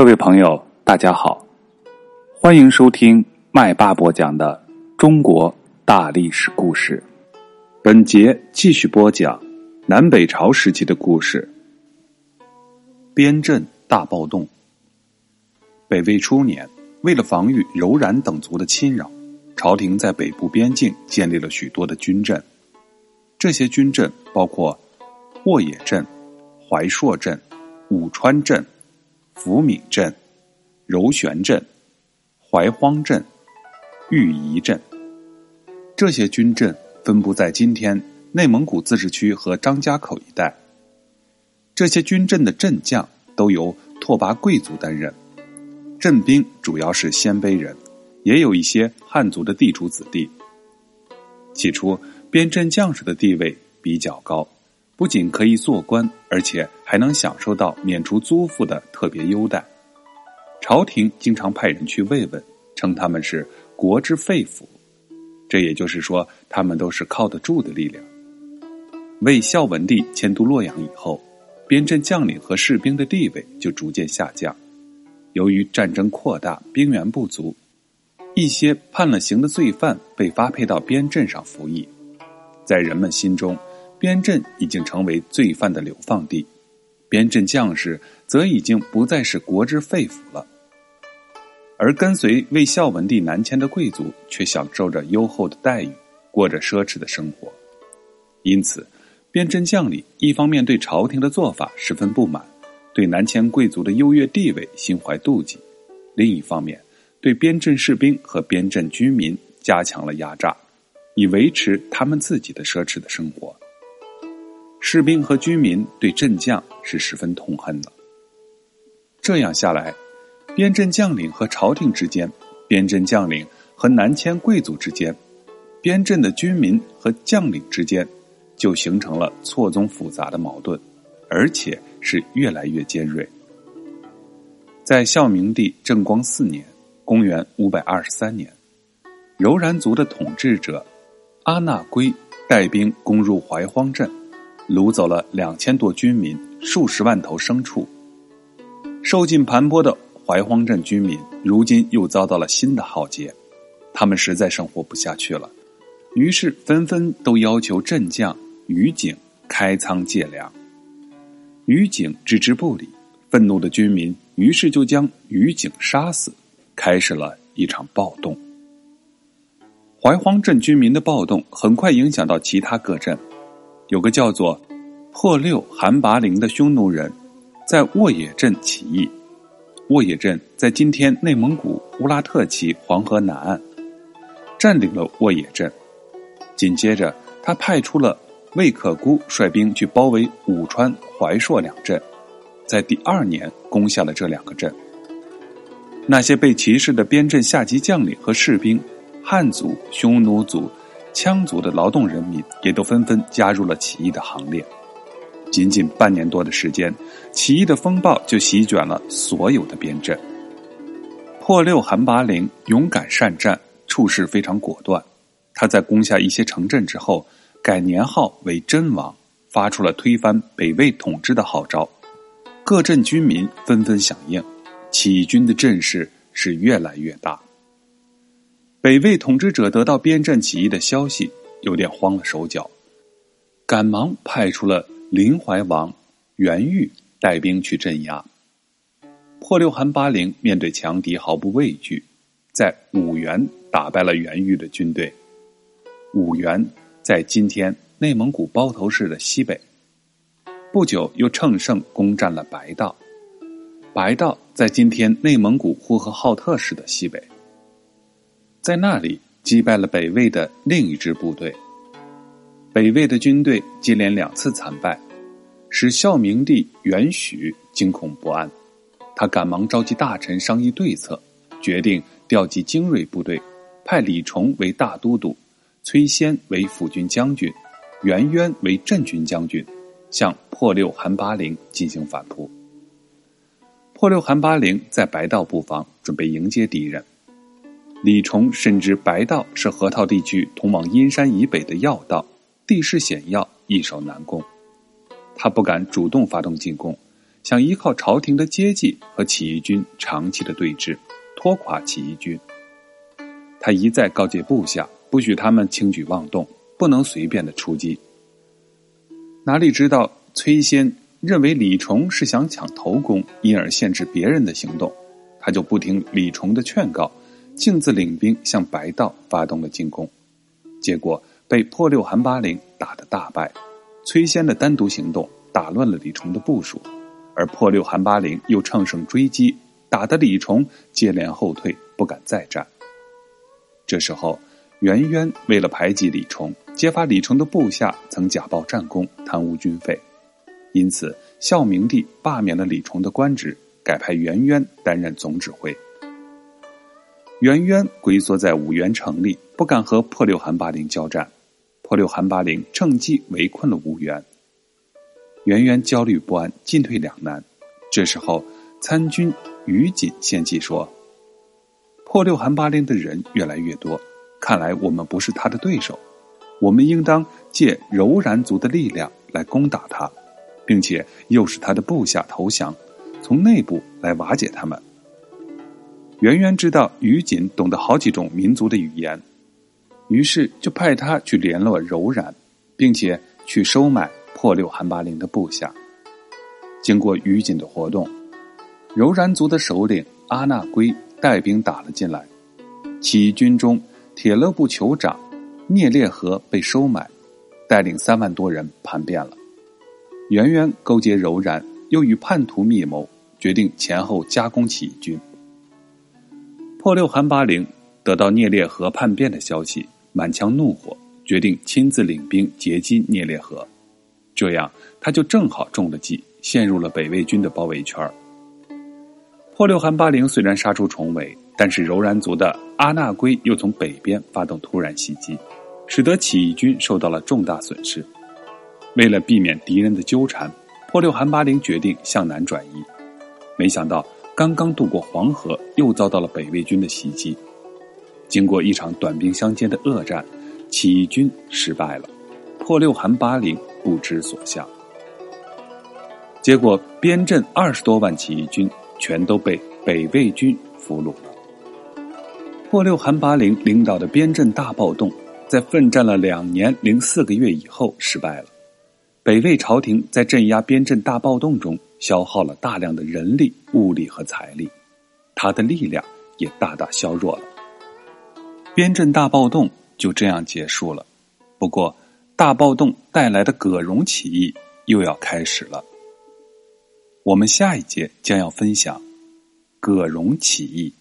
各位朋友，大家好，欢迎收听麦霸播讲的中国大历史故事。本节继续播讲南北朝时期的故事。边镇大暴动。北魏初年，为了防御柔然等族的侵扰，朝廷在北部边境建立了许多的军镇。这些军镇包括沃野镇、怀朔镇、武川镇。福敏镇、柔玄镇、怀荒镇、玉仪镇，这些军镇分布在今天内蒙古自治区和张家口一带。这些军镇的镇将都由拓跋贵族担任，镇兵主要是鲜卑人，也有一些汉族的地主子弟。起初，边镇将士的地位比较高。不仅可以做官，而且还能享受到免除租赋的特别优待。朝廷经常派人去慰问，称他们是国之肺腑。这也就是说，他们都是靠得住的力量。魏孝文帝迁都洛阳以后，边镇将领和士兵的地位就逐渐下降。由于战争扩大，兵源不足，一些判了刑的罪犯被发配到边镇上服役，在人们心中。边镇已经成为罪犯的流放地，边镇将士则已经不再是国之肺腑了。而跟随魏孝文帝南迁的贵族却享受着优厚的待遇，过着奢侈的生活。因此，边镇将领一方面对朝廷的做法十分不满，对南迁贵族的优越地位心怀妒忌；另一方面，对边镇士兵和边镇居民加强了压榨，以维持他们自己的奢侈的生活。士兵和军民对镇将是十分痛恨的。这样下来，边镇将领和朝廷之间，边镇将领和南迁贵族之间，边镇的军民和将领之间，就形成了错综复杂的矛盾，而且是越来越尖锐。在孝明帝正光四年（公元五百二十三年），柔然族的统治者阿那圭带兵攻入怀荒镇。掳走了两千多军民，数十万头牲畜。受尽盘剥的怀荒镇居民，如今又遭到了新的浩劫，他们实在生活不下去了，于是纷纷都要求镇将于景开仓借粮。于景置之不理，愤怒的军民于是就将于景杀死，开始了一场暴动。怀荒镇居民的暴动很快影响到其他各镇。有个叫做破六韩拔陵的匈奴人，在沃野镇起义。沃野镇在今天内蒙古乌拉特旗黄河南岸，占领了沃野镇。紧接着，他派出了魏可孤率兵去包围武川、怀朔两镇，在第二年攻下了这两个镇。那些被歧视的边镇下级将领和士兵，汉族、匈奴族。羌族的劳动人民也都纷纷加入了起义的行列。仅仅半年多的时间，起义的风暴就席卷了所有的边镇。破六韩拔陵勇敢善战，处事非常果断。他在攻下一些城镇之后，改年号为真王，发出了推翻北魏统治的号召。各镇居民纷纷响应，起义军的阵势是越来越大。北魏统治者得到边镇起义的消息，有点慌了手脚，赶忙派出了临淮王袁玉带兵去镇压。破六韩八陵面对强敌毫不畏惧，在五原打败了袁玉的军队。五原在今天内蒙古包头市的西北。不久又乘胜攻占了白道，白道在今天内蒙古呼和浩特市的西北。在那里击败了北魏的另一支部队。北魏的军队接连两次惨败，使孝明帝元许惊恐不安。他赶忙召集大臣商议对策，决定调集精锐部队，派李崇为大都督，崔仙为辅军将军，袁渊为镇军将军，向破六韩八陵进行反扑。破六韩八陵在白道布防，准备迎接敌人。李崇深知白道是河套地区通往阴山以北的要道，地势险要，易守难攻。他不敢主动发动进攻，想依靠朝廷的接济和起义军长期的对峙，拖垮起义军。他一再告诫部下，不许他们轻举妄动，不能随便的出击。哪里知道崔仙认为李崇是想抢头功，因而限制别人的行动，他就不听李崇的劝告，径自领兵向白道发动了进攻，结果被破六韩八陵打得大败。崔仙的单独行动打乱了李崇的部署，而破六韩八陵又乘胜追击，打得李崇接连后退，不敢再战。这时候。袁渊为了排挤李崇，揭发李崇的部下曾假报战功、贪污军费，因此孝明帝罢免了李崇的官职，改派袁渊担任总指挥。袁渊龟缩在五原城里，不敢和破六韩八陵交战。破六韩八陵趁机围困了五原，袁渊焦虑不安，进退两难。这时候，参军于锦献计说：“破六韩八陵的人越来越多。”看来我们不是他的对手，我们应当借柔然族的力量来攻打他，并且诱使他的部下投降，从内部来瓦解他们。圆圆知道于锦懂得好几种民族的语言，于是就派他去联络柔然，并且去收买破六韩八陵的部下。经过于锦的活动，柔然族的首领阿那圭带兵打了进来，起义军中。铁勒部酋长聂烈和被收买，带领三万多人叛变了。圆圆勾结柔然，又与叛徒密谋，决定前后夹攻起义军。破六韩八陵得到聂烈河叛变的消息，满腔怒火，决定亲自领兵截击聂烈河。这样，他就正好中了计，陷入了北魏军的包围圈。破六韩八陵虽然杀出重围。但是柔然族的阿那圭又从北边发动突然袭击，使得起义军受到了重大损失。为了避免敌人的纠缠，破六韩八陵决定向南转移。没想到刚刚渡过黄河，又遭到了北魏军的袭击。经过一场短兵相接的恶战，起义军失败了，破六韩八陵不知所向。结果边镇二十多万起义军全都被北魏军俘虏了。破六韩八陵领导的边镇大暴动，在奋战了两年零四个月以后失败了。北魏朝廷在镇压边镇大暴动中消耗了大量的人力、物力和财力，他的力量也大大削弱了。边镇大暴动就这样结束了。不过，大暴动带来的葛荣起义又要开始了。我们下一节将要分享葛荣起义。